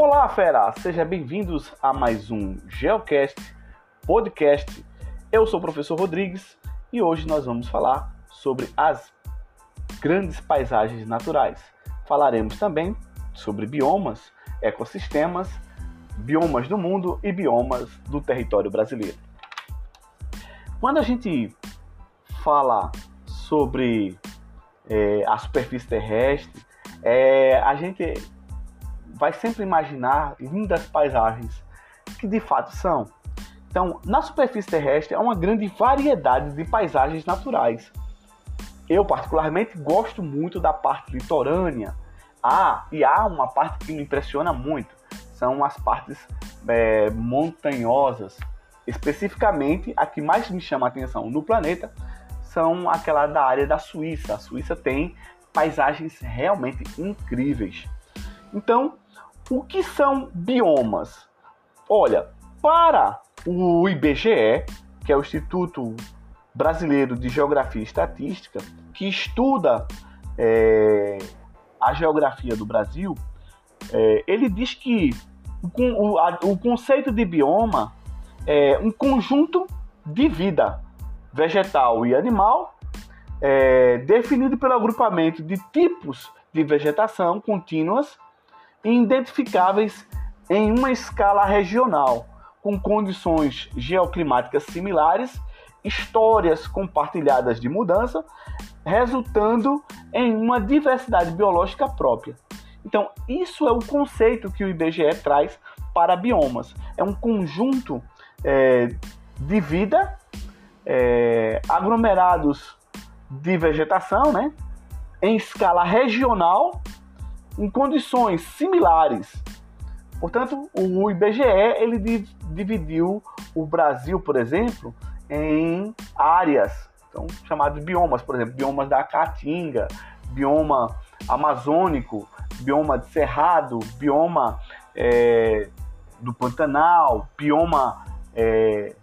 Olá, fera! Sejam bem-vindos a mais um Geocast Podcast. Eu sou o professor Rodrigues e hoje nós vamos falar sobre as grandes paisagens naturais. Falaremos também sobre biomas, ecossistemas, biomas do mundo e biomas do território brasileiro. Quando a gente fala sobre é, a superfície terrestre, é, a gente vai sempre imaginar lindas paisagens que de fato são. Então, na superfície terrestre há uma grande variedade de paisagens naturais. Eu, particularmente, gosto muito da parte litorânea. Ah, e há uma parte que me impressiona muito: são as partes é, montanhosas. Especificamente, a que mais me chama a atenção no planeta são aquela da área da Suíça. A Suíça tem paisagens realmente incríveis. Então, o que são biomas? Olha, para o IBGE, que é o Instituto Brasileiro de Geografia e Estatística, que estuda é, a geografia do Brasil, é, ele diz que o, o, a, o conceito de bioma é um conjunto de vida vegetal e animal, é, definido pelo agrupamento de tipos de vegetação contínuas identificáveis em uma escala regional, com condições geoclimáticas similares, histórias compartilhadas de mudança, resultando em uma diversidade biológica própria. Então, isso é o conceito que o IBGE traz para biomas. É um conjunto é, de vida, é, aglomerados de vegetação, né, em escala regional em condições similares. Portanto, o IBGE ele dividiu o Brasil, por exemplo, em áreas, então chamados biomas, por exemplo, biomas da Caatinga, bioma amazônico, bioma de cerrado, bioma é, do Pantanal, bioma é,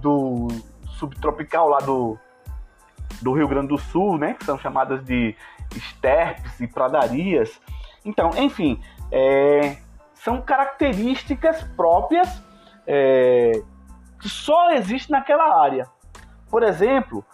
do subtropical lá do, do Rio Grande do Sul, né, que são chamadas de esterpes e pradarias. Então, enfim, é, são características próprias é, que só existem naquela área. Por exemplo,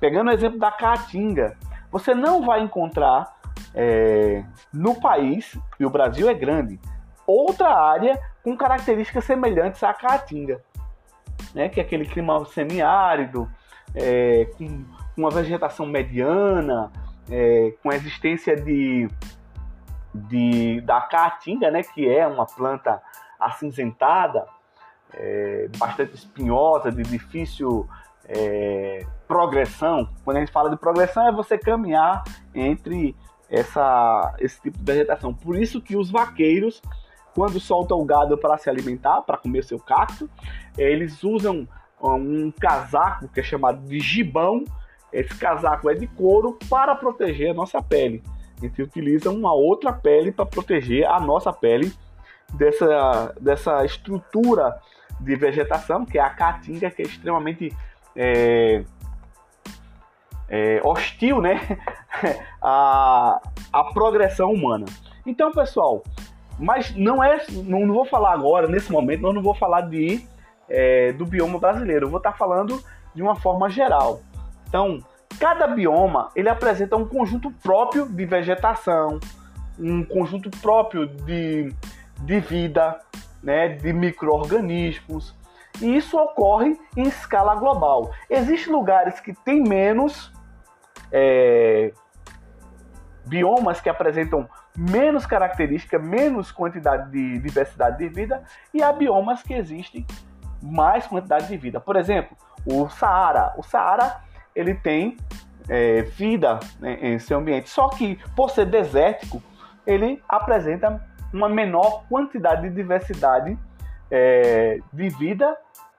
pegando o exemplo da Caatinga, você não vai encontrar é, no país, e o Brasil é grande, outra área com características semelhantes à Caatinga, né? que é aquele clima semiárido, é, com uma vegetação mediana, é, com a existência de, de da caatinga, né, que é uma planta acinzentada, é, bastante espinhosa, de difícil é, progressão. Quando a gente fala de progressão, é você caminhar entre essa, esse tipo de vegetação. Por isso que os vaqueiros, quando soltam o gado para se alimentar, para comer seu cacto, eles usam um casaco que é chamado de gibão, esse casaco é de couro para proteger a nossa pele. A gente utiliza uma outra pele para proteger a nossa pele dessa, dessa estrutura de vegetação, que é a caatinga, que é extremamente é, é, hostil né? a, a progressão humana. Então, pessoal, mas não é. Não, vou falar agora, nesse momento, não, não vou falar de, é, do bioma brasileiro. Eu vou estar falando de uma forma geral. Então, cada bioma ele apresenta um conjunto próprio de vegetação, um conjunto próprio de, de vida, né, de micro-organismos. E isso ocorre em escala global. Existem lugares que têm menos é, biomas que apresentam menos característica, menos quantidade de diversidade de vida, e há biomas que existem mais quantidade de vida. Por exemplo, o Saara. O Saara ele tem é, vida né, em seu ambiente. Só que, por ser desértico, ele apresenta uma menor quantidade de diversidade é, de vida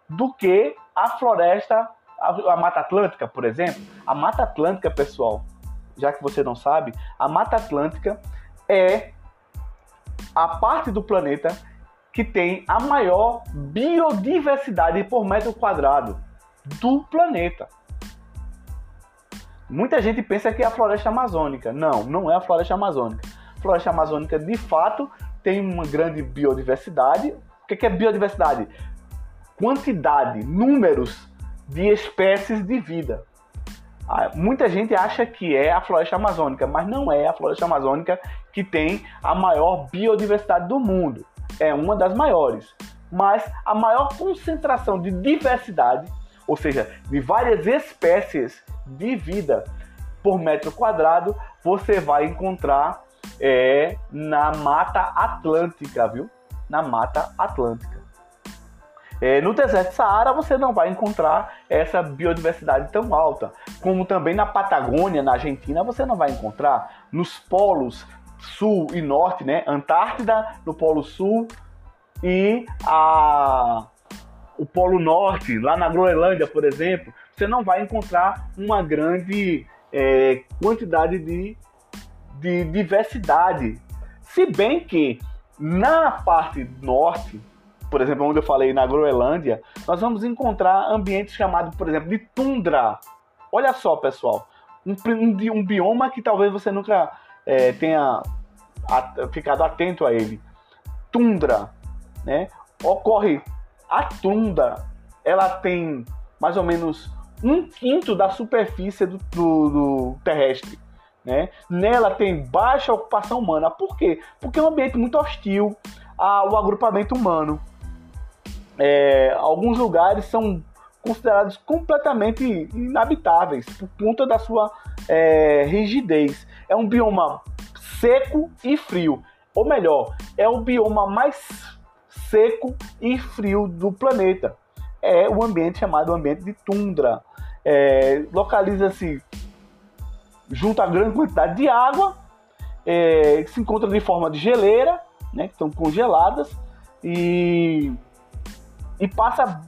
do que a floresta, a, a, Mata Atlântica, por exemplo. A Mata Atlântica, pessoal, já que você não sabe, a Mata Atlântica é a parte do planeta que tem a maior biodiversidade por metro quadrado do planeta. Muita gente pensa que é a floresta amazônica. Não, não é a floresta amazônica. A floresta amazônica, de fato, tem uma grande biodiversidade. O que é biodiversidade? Quantidade, números de espécies de vida. Ah, muita gente acha que é a floresta amazônica, mas não é a floresta amazônica que tem a maior biodiversidade do mundo. É uma das maiores. Mas a maior concentração de diversidade, ou seja, de várias espécies de vida por metro quadrado, você vai encontrar é, na Mata Atlântica, viu? Na Mata Atlântica. É, no deserto de Saara você não vai encontrar essa biodiversidade tão alta, como também na Patagônia, na Argentina, você não vai encontrar. Nos polos sul e norte, né? Antártida no polo sul e a o polo norte, lá na Groenlândia, por exemplo, você não vai encontrar uma grande é, quantidade de, de diversidade. Se bem que na parte norte, por exemplo, onde eu falei na Groenlândia, nós vamos encontrar ambientes chamados, por exemplo, de tundra. Olha só, pessoal, um, um, um bioma que talvez você nunca é, tenha ficado atento a ele. Tundra, né? Ocorre a tundra, ela tem mais ou menos um quinto da superfície do, do, do terrestre. Né? Nela tem baixa ocupação humana. Por quê? Porque é um ambiente muito hostil ao agrupamento humano é, alguns lugares são considerados completamente inabitáveis por conta da sua é, rigidez. É um bioma seco e frio, ou melhor, é o bioma mais seco e frio do planeta. É o ambiente chamado ambiente de tundra. É, Localiza-se junto a grande quantidade de água, é, que se encontra de forma de geleira, né, que estão congeladas, e e passa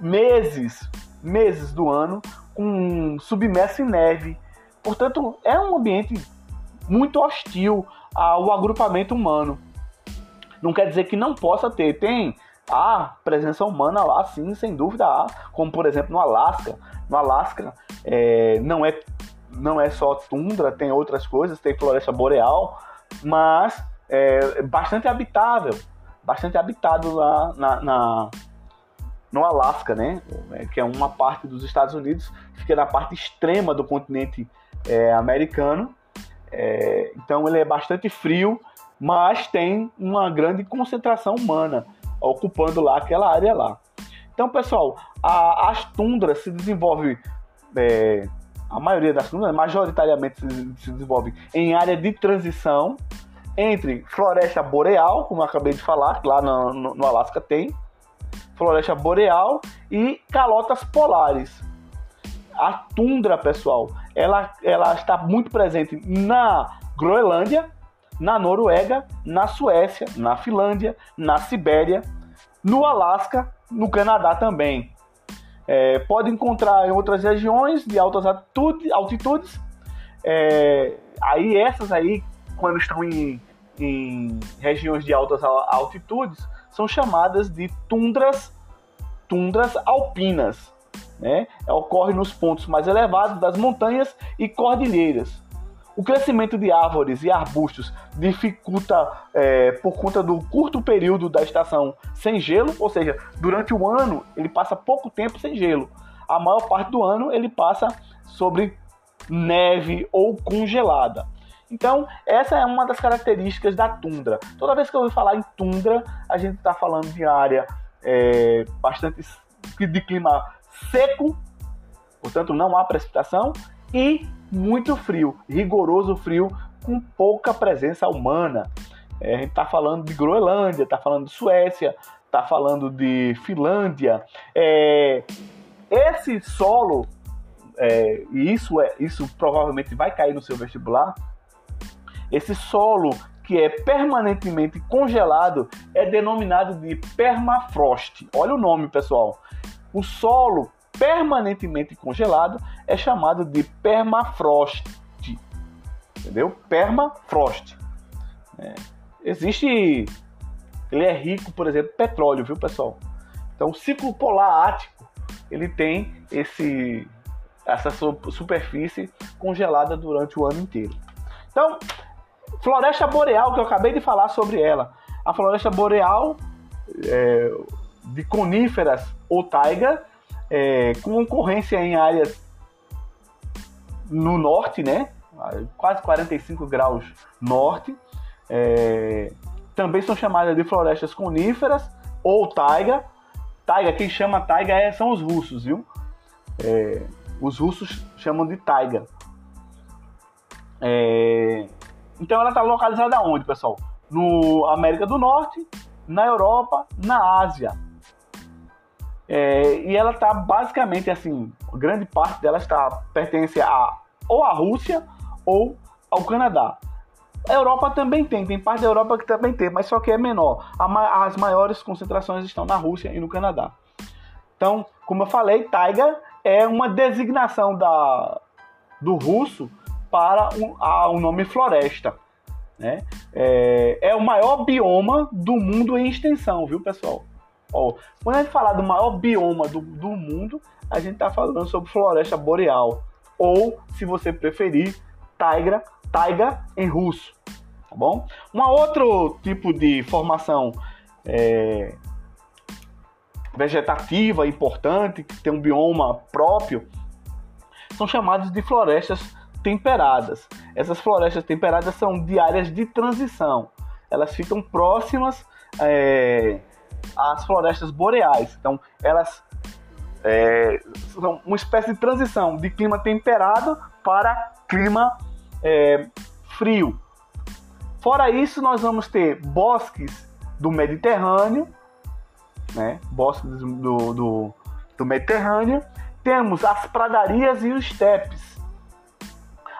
meses, meses do ano com submerso em neve. Portanto, é um ambiente muito hostil ao agrupamento humano. Não quer dizer que não possa ter, tem a presença humana lá, sim, sem dúvida há, como por exemplo no Alasca. No Alasca é, não, é, não é só tundra, tem outras coisas, tem floresta boreal, mas é bastante habitável, bastante habitado lá na, na no Alasca, né? É, que é uma parte dos Estados Unidos, fica na parte extrema do continente é, americano. É, então ele é bastante frio, mas tem uma grande concentração humana ocupando lá aquela área lá. Então, pessoal, a, as tundras se desenvolvem, é, a maioria das tundras, majoritariamente se, se desenvolve em área de transição entre floresta boreal, como eu acabei de falar, lá no, no, no Alasca tem, floresta boreal e calotas polares. A tundra, pessoal, ela, ela está muito presente na Groenlândia, na Noruega, na Suécia, na Finlândia, na Sibéria, no Alasca, no Canadá também. É, pode encontrar em outras regiões de altas altitudes. É, aí essas aí, quando estão em, em regiões de altas altitudes, são chamadas de tundras, tundras alpinas. Né? Ocorre nos pontos mais elevados das montanhas e cordilheiras. O crescimento de árvores e arbustos dificulta é, por conta do curto período da estação sem gelo, ou seja, durante o ano ele passa pouco tempo sem gelo. A maior parte do ano ele passa sobre neve ou congelada. Então, essa é uma das características da tundra. Toda vez que eu ouvir falar em tundra, a gente está falando de área é, bastante de clima seco, portanto não há precipitação, e muito frio, rigoroso frio, com pouca presença humana. É, a gente está falando de Groenlândia, está falando de Suécia, está falando de Finlândia. É, esse solo, é, e isso, é, isso provavelmente vai cair no seu vestibular, esse solo que é permanentemente congelado é denominado de permafrost. Olha o nome, pessoal. O solo permanentemente congelado é chamado de permafrost. Entendeu? Permafrost. É. Existe. Ele é rico, por exemplo, petróleo, viu, pessoal? Então, o ciclo polar ático ele tem esse essa superfície congelada durante o ano inteiro. Então, Floresta Boreal, que eu acabei de falar sobre ela. A floresta boreal é, de coníferas ou taiga, é, com ocorrência em áreas no norte, né? Quase 45 graus norte. É, também são chamadas de florestas coníferas ou taiga. Taiga, quem chama taiga é, são os russos, viu? É, os russos chamam de taiga. É, então ela está localizada onde, pessoal? No América do Norte, na Europa, na Ásia. É, e ela está basicamente assim, grande parte dela está pertence a ou à Rússia ou ao Canadá. A Europa também tem, tem parte da Europa que também tem, mas só que é menor. As maiores concentrações estão na Rússia e no Canadá. Então, como eu falei, taiga é uma designação da, do russo para o um, um nome floresta. Né? É, é, o maior bioma do mundo em extensão, viu, pessoal? Ó, quando a gente falar do maior bioma do, do mundo, a gente está falando sobre floresta boreal. Ou, se você preferir, taiga, taiga em russo. Tá bom? Um outro tipo de formação é, vegetativa importante, que tem um bioma próprio, são chamados de florestas temperadas. Essas florestas temperadas são de áreas de transição. Elas ficam próximas é, às florestas boreais. Então, elas é, são uma espécie de transição de clima temperado para clima é, frio. Fora isso, nós vamos ter bosques do Mediterrâneo, né? bosques do, do, do Mediterrâneo. Temos as pradarias e os estepes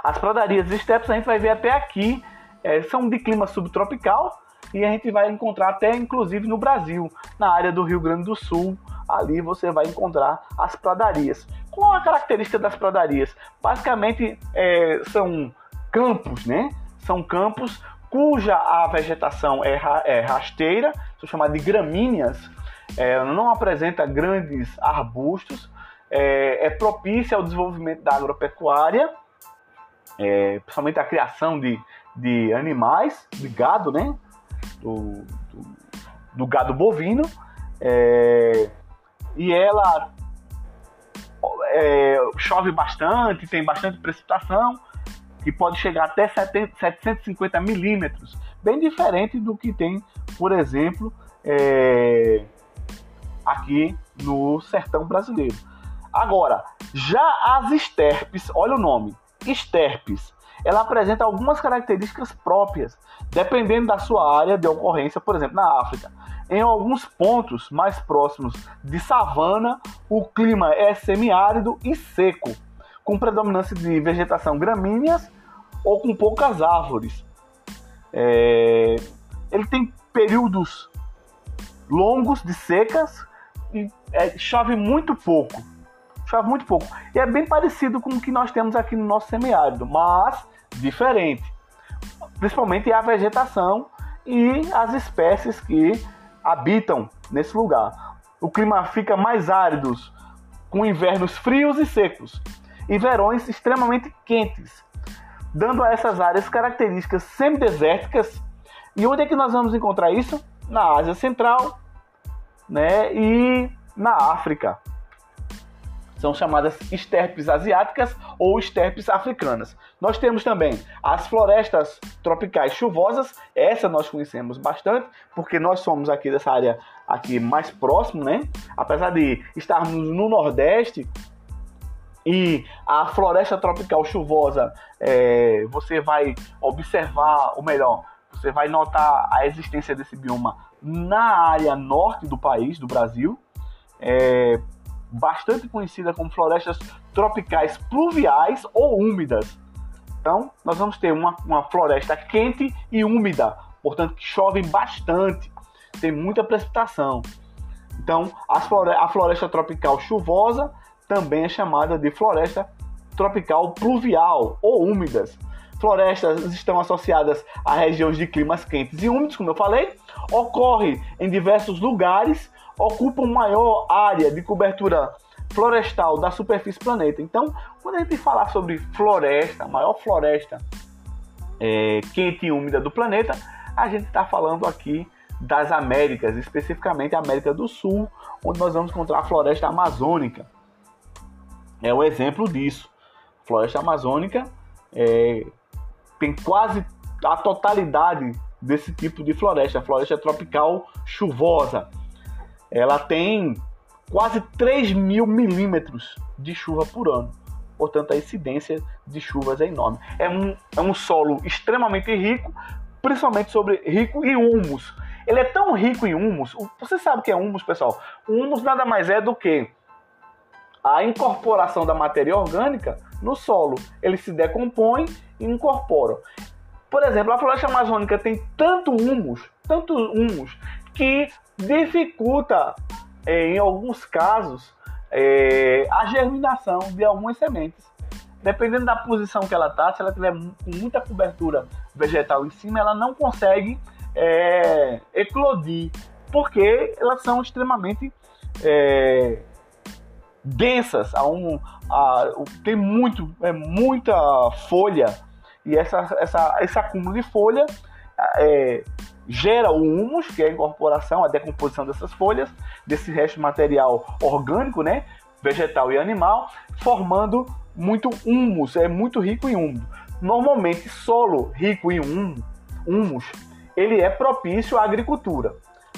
as pradarias e estepes a gente vai ver até aqui, é, são de clima subtropical e a gente vai encontrar até inclusive no Brasil, na área do Rio Grande do Sul, ali você vai encontrar as pradarias. Qual a característica das pradarias? Basicamente é, são campos, né? São campos cuja a vegetação é, é rasteira, são chamadas de gramíneas, é, não apresenta grandes arbustos, é, é propícia ao desenvolvimento da agropecuária é, principalmente a criação de, de animais, de gado, né? Do, do, do gado bovino. É, e ela é, chove bastante, tem bastante precipitação, que pode chegar até 750 milímetros, bem diferente do que tem, por exemplo, é, aqui no sertão brasileiro. Agora, já as esterpes, olha o nome, esterpes. Ela apresenta algumas características próprias, dependendo da sua área de ocorrência, por exemplo, na África. Em alguns pontos mais próximos de savana, o clima é semiárido e seco, com predominância de vegetação gramíneas ou com poucas árvores. É... Ele tem períodos longos de secas e é, chove muito pouco chove muito pouco. E é bem parecido com o que nós temos aqui no nosso semiárido, mas diferente. Principalmente a vegetação e as espécies que habitam nesse lugar. O clima fica mais árido, com invernos frios e secos, e verões extremamente quentes, dando a essas áreas características semidesérticas. E onde é que nós vamos encontrar isso? Na Ásia Central né, e na África são chamadas esterpes asiáticas ou esterpes africanas. Nós temos também as florestas tropicais chuvosas, essa nós conhecemos bastante, porque nós somos aqui dessa área aqui mais próximo, né? Apesar de estarmos no Nordeste, e a floresta tropical chuvosa, é, você vai observar, ou melhor, você vai notar a existência desse bioma na área norte do país, do Brasil. É, bastante conhecida como florestas tropicais pluviais ou úmidas. Então, nós vamos ter uma, uma floresta quente e úmida, portanto, que chove bastante, tem muita precipitação. Então, a floresta tropical chuvosa também é chamada de floresta tropical pluvial ou úmidas. Florestas estão associadas a regiões de climas quentes e úmidos, como eu falei, ocorre em diversos lugares ocupam maior área de cobertura florestal da superfície do planeta. Então, quando a gente falar sobre floresta, a maior floresta é, quente e úmida do planeta, a gente está falando aqui das Américas, especificamente a América do Sul, onde nós vamos encontrar a floresta amazônica. É um exemplo disso. A floresta amazônica é, tem quase a totalidade desse tipo de floresta, floresta tropical chuvosa. Ela tem quase 3 mil milímetros de chuva por ano. Portanto, a incidência de chuvas é enorme. É um, é um solo extremamente rico, principalmente sobre rico em humus. Ele é tão rico em humus. Você sabe o que é humus, pessoal? O humus nada mais é do que a incorporação da matéria orgânica no solo. Ele se decompõe e incorpora. Por exemplo, a floresta amazônica tem tanto humus, tanto humus, que dificulta, em alguns casos, é, a germinação de algumas sementes. Dependendo da posição que ela está, se ela tiver com muita cobertura vegetal em cima, ela não consegue é, eclodir, porque elas são extremamente é, densas, um, tem muito, é, muita folha e essa, essa, esse acúmulo de folha é, gera o humus, que é a incorporação, a decomposição dessas folhas, desse resto de material orgânico, né, vegetal e animal, formando muito humus, é muito rico em humus. Normalmente, solo rico em hum, humus, ele é propício à agricultura.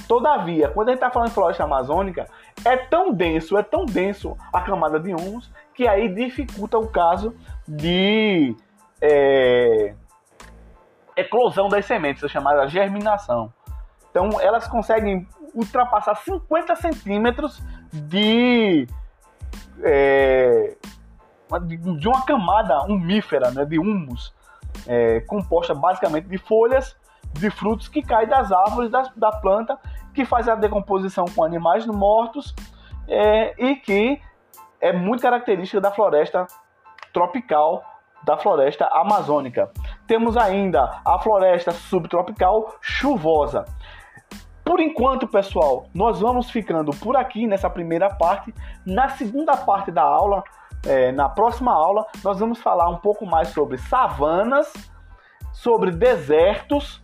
Todavia, quando a gente está falando de floresta amazônica, é tão denso, é tão denso a camada de humus, que aí dificulta o caso de é, eclosão das sementes, é chamada germinação. Então, elas conseguem ultrapassar 50 centímetros de, é, de uma camada umífera, né, de humus, é, composta basicamente de folhas de frutos que caem das árvores da, da planta, que faz a decomposição com animais mortos é, e que é muito característica da floresta tropical, da floresta amazônica. Temos ainda a floresta subtropical chuvosa. Por enquanto, pessoal, nós vamos ficando por aqui nessa primeira parte. Na segunda parte da aula, é, na próxima aula, nós vamos falar um pouco mais sobre savanas, sobre desertos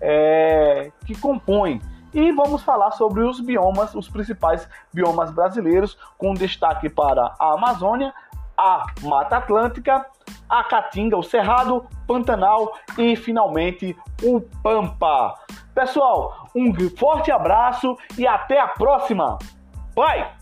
é, que compõem. E vamos falar sobre os biomas, os principais biomas brasileiros, com destaque para a Amazônia, a Mata Atlântica, a Caatinga, o Cerrado, Pantanal e finalmente o Pampa. Pessoal, um forte abraço e até a próxima. Bye!